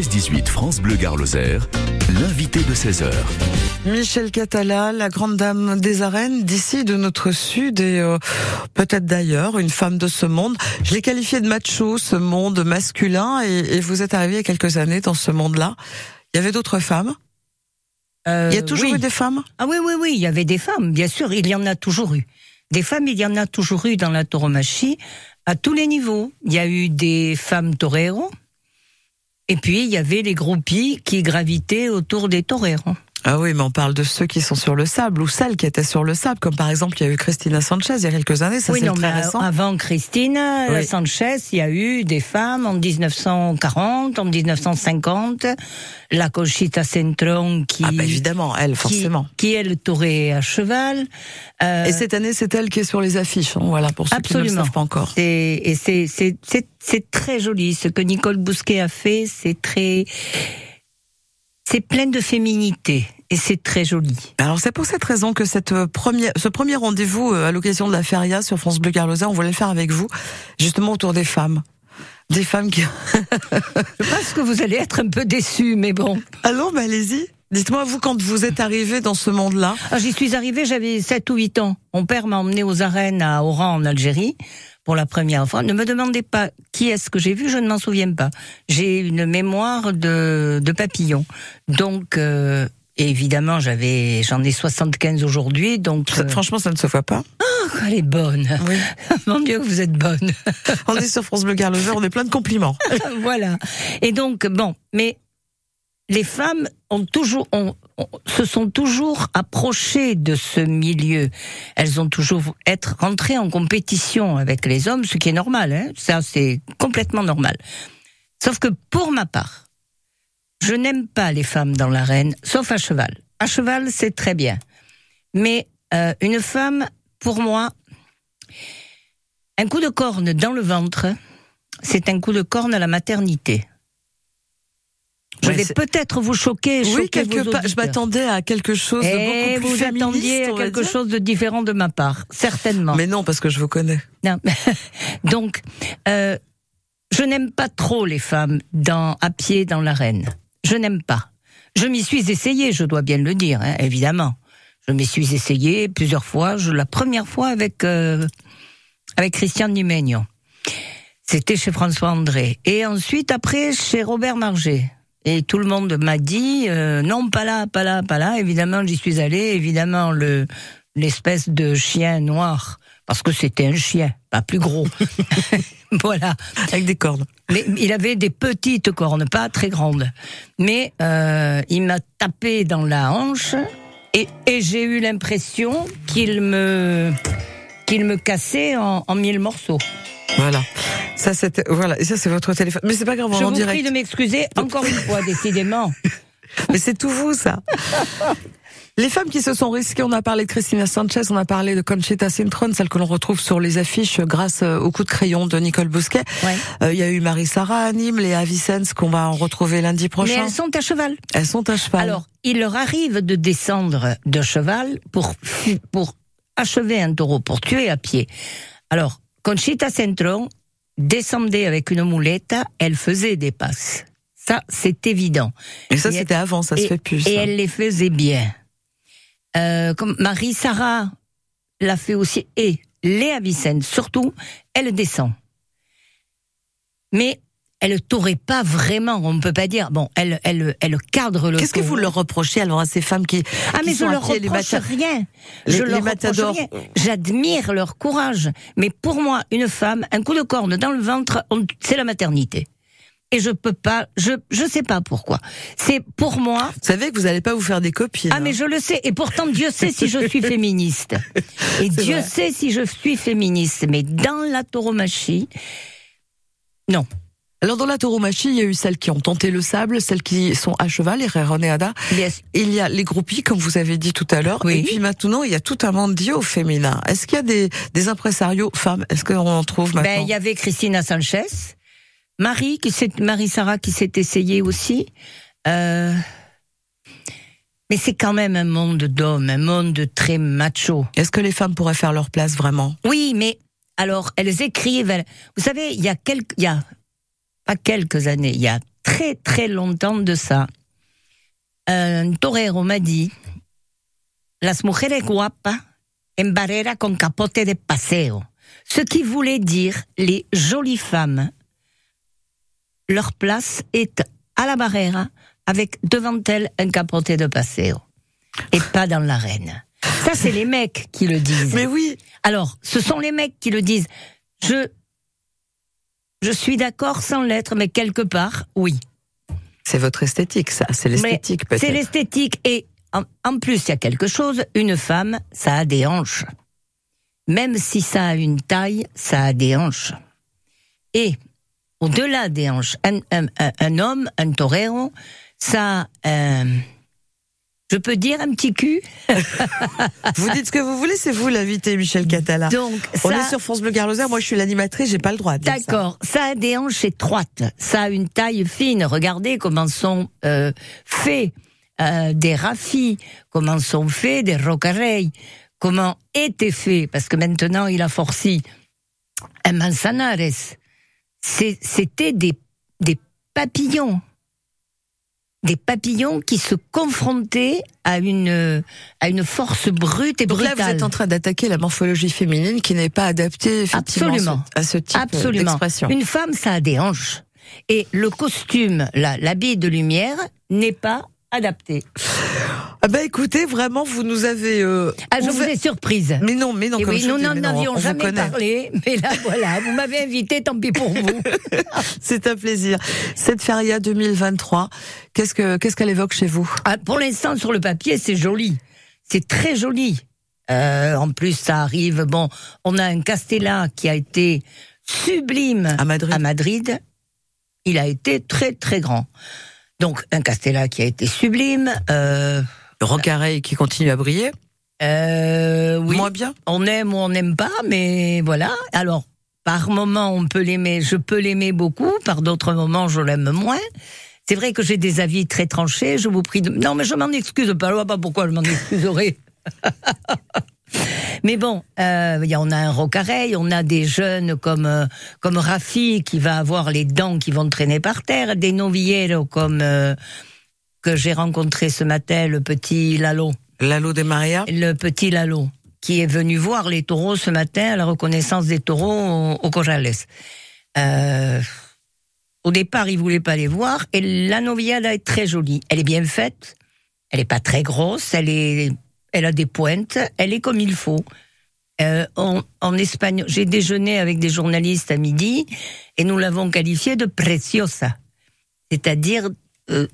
16-18 France Bleu Gare Lozère, l'invité de 16h. Michel Catala, la grande dame des arènes d'ici, de notre sud et euh, peut-être d'ailleurs, une femme de ce monde. Je l'ai qualifié de macho, ce monde masculin, et, et vous êtes arrivé il y a quelques années dans ce monde-là. Il y avait d'autres femmes? Euh, Il y a toujours oui. eu des femmes? Ah oui, oui, oui, il y avait des femmes, bien sûr, il y en a toujours eu. Des femmes, il y en a toujours eu dans la tauromachie, à tous les niveaux. Il y a eu des femmes toreros, et puis il y avait les groupies qui gravitaient autour des toreros. Ah oui, mais on parle de ceux qui sont sur le sable ou celles qui étaient sur le sable, comme par exemple il y a eu Christina Sanchez il y a quelques années, ça oui, c'est non, très mais récent. avant Christine Oui. Sanchez, il y a eu des femmes en 1940, en 1950, la Conchita Centron qui, Ah bah évidemment, elle, qui, forcément. qui elle taurait à cheval. Euh, Et cette année, c'est elle qui est sur les affiches, hein, voilà, pour ceux qui ne le savent pas encore. C'est et c'est c'est c'est c'est très joli ce que Nicole Bousquet a fait. C'est très c'est plein de féminité et c'est très joli. Alors c'est pour cette raison que cette euh, première, ce premier rendez-vous euh, à l'occasion de la feria sur France Bleu Carlosa, on voulait le faire avec vous, justement autour des femmes. Des femmes qui... Je pense que vous allez être un peu déçus, mais bon. Allons, bah allez-y. Dites-moi, vous, quand vous êtes arrivé dans ce monde-là, Ah, J'y suis arrivée, j'avais 7 ou 8 ans. Mon père m'a emmené aux arènes à Oran en Algérie pour la première fois. Ne me demandez pas qui est-ce que j'ai vu, je ne m'en souviens pas. J'ai une mémoire de, de papillon. Donc, euh, évidemment, j'avais, j'en ai 75 aujourd'hui, donc. ça- euh, franchement, ça ne se voit pas. Oh, elle est bonne. Oui. Mon Dieu, vous êtes bonne. On est sur France Bleu Carlosa, on est plein de compliments. voilà. Et donc, bon, mais les femmes ont toujours, se sont toujours approchées de ce milieu. Elles ont toujours être rentrées en compétition avec les hommes, ce qui est normal. Hein Ça, c'est complètement normal. Sauf que pour ma part, je n'aime pas les femmes dans l'arène, sauf à cheval. À cheval, c'est très bien. Mais euh, une femme, pour moi, un coup de corne dans le ventre, c'est un coup de corne à la maternité. Je vais peut-être vous choquer. Oui, quelque part, je m'attendais à quelque chose de beaucoup plus vous attendiez à quelque chose de différent de ma part, certainement. Mais non, parce que je vous connais. Non. Donc, euh, je n'aime pas trop les femmes dans, à pied dans l'arène. Je n'aime pas. Je m'y suis essayé, je dois bien le dire, hein, évidemment. Je m'y suis essayé plusieurs fois. Je, la première fois avec euh, avec Christian Numegno. C'était chez François André. Et ensuite, après, chez Robert Marget. Et tout le monde m'a dit, euh, non, pas là, pas là, pas là. Évidemment, j'y suis allé. Évidemment, le l'espèce de chien noir, parce que c'était un chien, pas plus gros. voilà. Avec des cornes. Mais il avait des petites cornes, pas très grandes. Mais euh, il m'a tapé dans la hanche et, et j'ai eu l'impression qu'il me qu'il me cassait en, en mille morceaux. Voilà. Ça, c'était, voilà. Et ça, c'est votre téléphone. Mais c'est pas grave, on Je en vous direct. prie de m'excuser encore une fois, décidément. Mais c'est tout vous, ça. Les femmes qui se sont risquées, on a parlé de Christina Sanchez, on a parlé de Conchita Cintron, celle que l'on retrouve sur les affiches grâce euh, au coup de crayon de Nicole Bousquet. Ouais. Euh, Il y a eu Marie-Sara à Nîmes, Léa Vicens, qu'on va en retrouver lundi Mais prochain. elles sont à cheval. Elles sont à cheval. Alors, il leur arrive de descendre de cheval pour, pour achever un taureau, pour tuer à pied. Alors, Conchita Centron descendait avec une moulette, elle faisait des passes. Ça, c'est évident. et ça, c'était avant, ça se fait plus. et ça. elle les faisait bien. Euh, comme Marie-Sarah l'a fait aussi, et Léa Vicente, surtout, elle descend. Mais elle t'aurait pas vraiment, on ne peut pas dire, bon, elle, elle, elle cadre le Qu'est-ce que vous leur reprochez alors à ces femmes qui, Ah qui mais je sont à leur reproche rien. les- je les leur reproche rien. J'admire leur courage. Mais pour moi, une femme, un coup de corne dans le ventre, on- c'est la maternité. Et je peux pas, je, je sais pas pourquoi. C'est pour moi. Vous savez que vous n'allez pas vous faire des copines. Ah mais hein. je le sais. Et pourtant, Dieu sait si je suis féministe. Et Dieu vrai. sait si je suis féministe. Mais dans la tauromachie, non. Alors dans la tauromachie, il y a eu celles qui ont tenté le sable, celles qui sont à cheval, les Renéada. Bien- Il y a les groupies, comme vous avez dit tout à l'heure. Oui. Et puis maintenant, il y a tout un mandio féminin. Est-ce qu'il y a des, des impresarios femmes? Est-ce qu'on en trouve maintenant? Ben, il y avait Christina Sanchez, Marie, qui s'est, Marie-Sarah qui s'est essayée aussi. Euh, Mais c'est quand même un monde d'hommes, un monde très macho. Est-ce que les femmes pourraient faire leur place vraiment? Oui, mais alors, elles écrivent. elles- Vous savez, il y a quelques, il y a pas quelques années, il y a très très longtemps de ça. Un torero m'a dit Las mujeres guapas en barrera con capote de paseo. Ce qui voulait dire les jolies femmes. Leur place est à la barrera avec devant elles un capote de paseo et pas dans l'arène. Ça, c'est les mecs qui le disent. Mais oui. Alors, ce sont les mecs qui le disent. Je, je suis d'accord sans l'être, mais quelque part, oui. C'est votre esthétique, ça. C'est l'esthétique, peut-être. C'est l'esthétique. Et en, en plus, il y a quelque chose. Une femme, ça a des hanches. Même si ça a une taille, ça a des hanches. Et au-delà des hanches, un, un, un, un homme, un torero, ça a euh, je peux dire un petit cul Vous dites ce que vous voulez, c'est vous l'invité, Michel Catala. Donc, On ça- est sur France Bleu Garloser, moi je suis l'animatrice, j'ai pas le droit ça. D'accord, ça. a des hanches étroites, ça a une taille fine. Regardez comment sont euh, faits euh, des rafis, comment sont faits des rocareilles, comment étaient faits, parce que maintenant il a forci un manzanares. C'était des, des papillons. Des papillons qui se confrontaient à une, à une force brute et Donc là, brutale. vous êtes en train d'attaquer la morphologie féminine qui n'est pas adaptée effectivement Absolument. à ce, type Absolument. d'expression. Une femme, ça a des hanches. Et le costume, l'habit de lumière, n'est pas adapté. Ah bah écoutez, vraiment, vous nous avez... euh, Ah, je vous ai surprise. Mais non, mais non, Et comme oui, je nous n'en avions jamais parlé, mais là voilà, vous m'avez invité, tant pis pour vous. C'est un plaisir. Cette feria 2023, qu'est-ce que qu'est-ce qu'elle évoque chez vous? Ah, pour l'instant, sur le papier, c'est joli. C'est très joli. Euh, en plus, ça arrive. Bon, on a un Castella qui a été sublime À Madrid. À Madrid. Il a été très très grand. Donc un Castella qui a été sublime. Euh, Le qui continue à briller euh, oui. Moins bien on aime ou on n'aime pas, mais voilà. Alors, par moments, on peut l'aimer, je peux l'aimer beaucoup, par d'autres moments, je l'aime moins. C'est vrai que j'ai des avis très tranchés, je vous prie de... Non, mais je m'en excuse pas, je vois pas pourquoi je m'en excuserais. mais bon, euh, y a- on a un rocareil, on a des jeunes comme euh, comme Rafi qui va avoir les dents qui vont traîner par terre, des novilleros comme euh, que j'ai rencontré ce matin, le petit Lalo Lalo de Maria? Le petit Lalo, qui est venu voir les taureaux ce matin à la reconnaissance des taureaux au, au Corrales. Euh, au départ, il voulait pas les voir, et la novillada est très jolie. Elle est bien faite, elle est pas très grosse, elle est, elle a des pointes, elle est comme il faut. Euh, en, en espagnol, j'ai déjeuné avec des journalistes à midi, et nous l'avons qualifiée de preciosa, c'est-à-dire euh,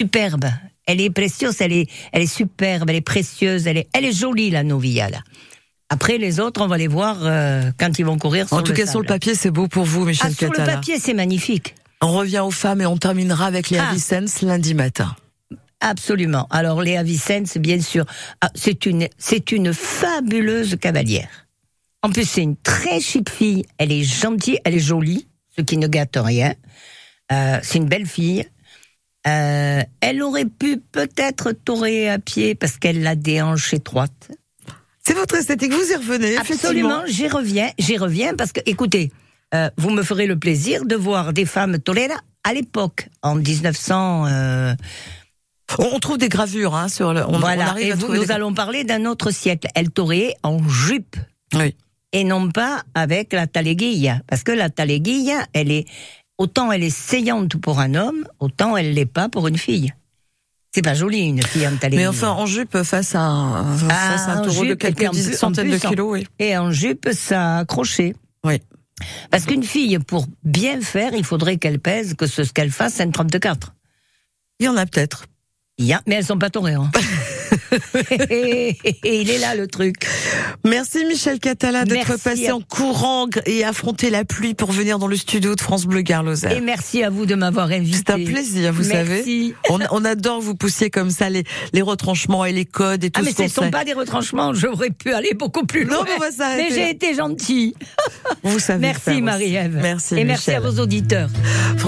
superbe. Elle est précieuse, elle est, elle est superbe, elle est précieuse, elle est, elle est jolie la novillada. Après les autres, on va les voir euh, quand ils vont courir. En sur tout le cas, sur le papier, c'est beau pour vous, Michel Ah, sur le papier, c'est magnifique. On revient aux femmes et on terminera avec les Ah. Lundi matin. Absolument. Alors Léa Vicens, bien sûr, ah, c'est une, c'est une fabuleuse cavalière. En plus, c'est une très chic fille. Elle est gentille, elle est jolie, ce qui ne gâte rien. Euh, c'est une belle fille. Euh, elle aurait pu peut-être torer à pied parce qu'elle a des hanches étroites. C'est votre esthétique, vous y revenez. Absolument, j'y reviens, j'y reviens parce que, écoutez, euh, vous me ferez le plaisir de voir des femmes toreras à l'époque, en 1900. On trouve des gravures, hein, sur le. On, on voilà. arrive Et à vous- trouver nous des- allons parler d'un autre siècle. Elle toréait en jupe Oui. et non pas avec la taleguilla, parce que la taleguilla, elle est autant elle est saillante pour un homme, autant elle l'est pas pour une fille. C'est pas joli une fille en taleguilla. Mais enfin, en jupe face à un, face à un Ah, taureau de jupe, quelques plus- centaines de plus, kilos, oui. Et en jupe, ça a accroché. Oui. Parce qu'une fille, pour bien faire, il faudrait qu'elle pèse, que ce qu'elle fasse, c'est un 34. Il y en a peut-être. Il y a- mais elles sont pas tourées. Hein. et, il est là le truc. Merci Michel Catala d'être passé à- en courant et affronter la pluie pour venir dans le studio de France Bleu Gare Et merci à vous de m'avoir invité. C'est un plaisir, vous savez. On, on adore vous pousser comme ça les, les retranchements et les codes et tout Ah mais ce ne sont pas des retranchements, j'aurais pu aller beaucoup plus loin. Non, mais on va s'arrêter Mais j'ai été gentille. Vous savez Merci. Marie-Ève. Merci Et merci à vos auditeurs.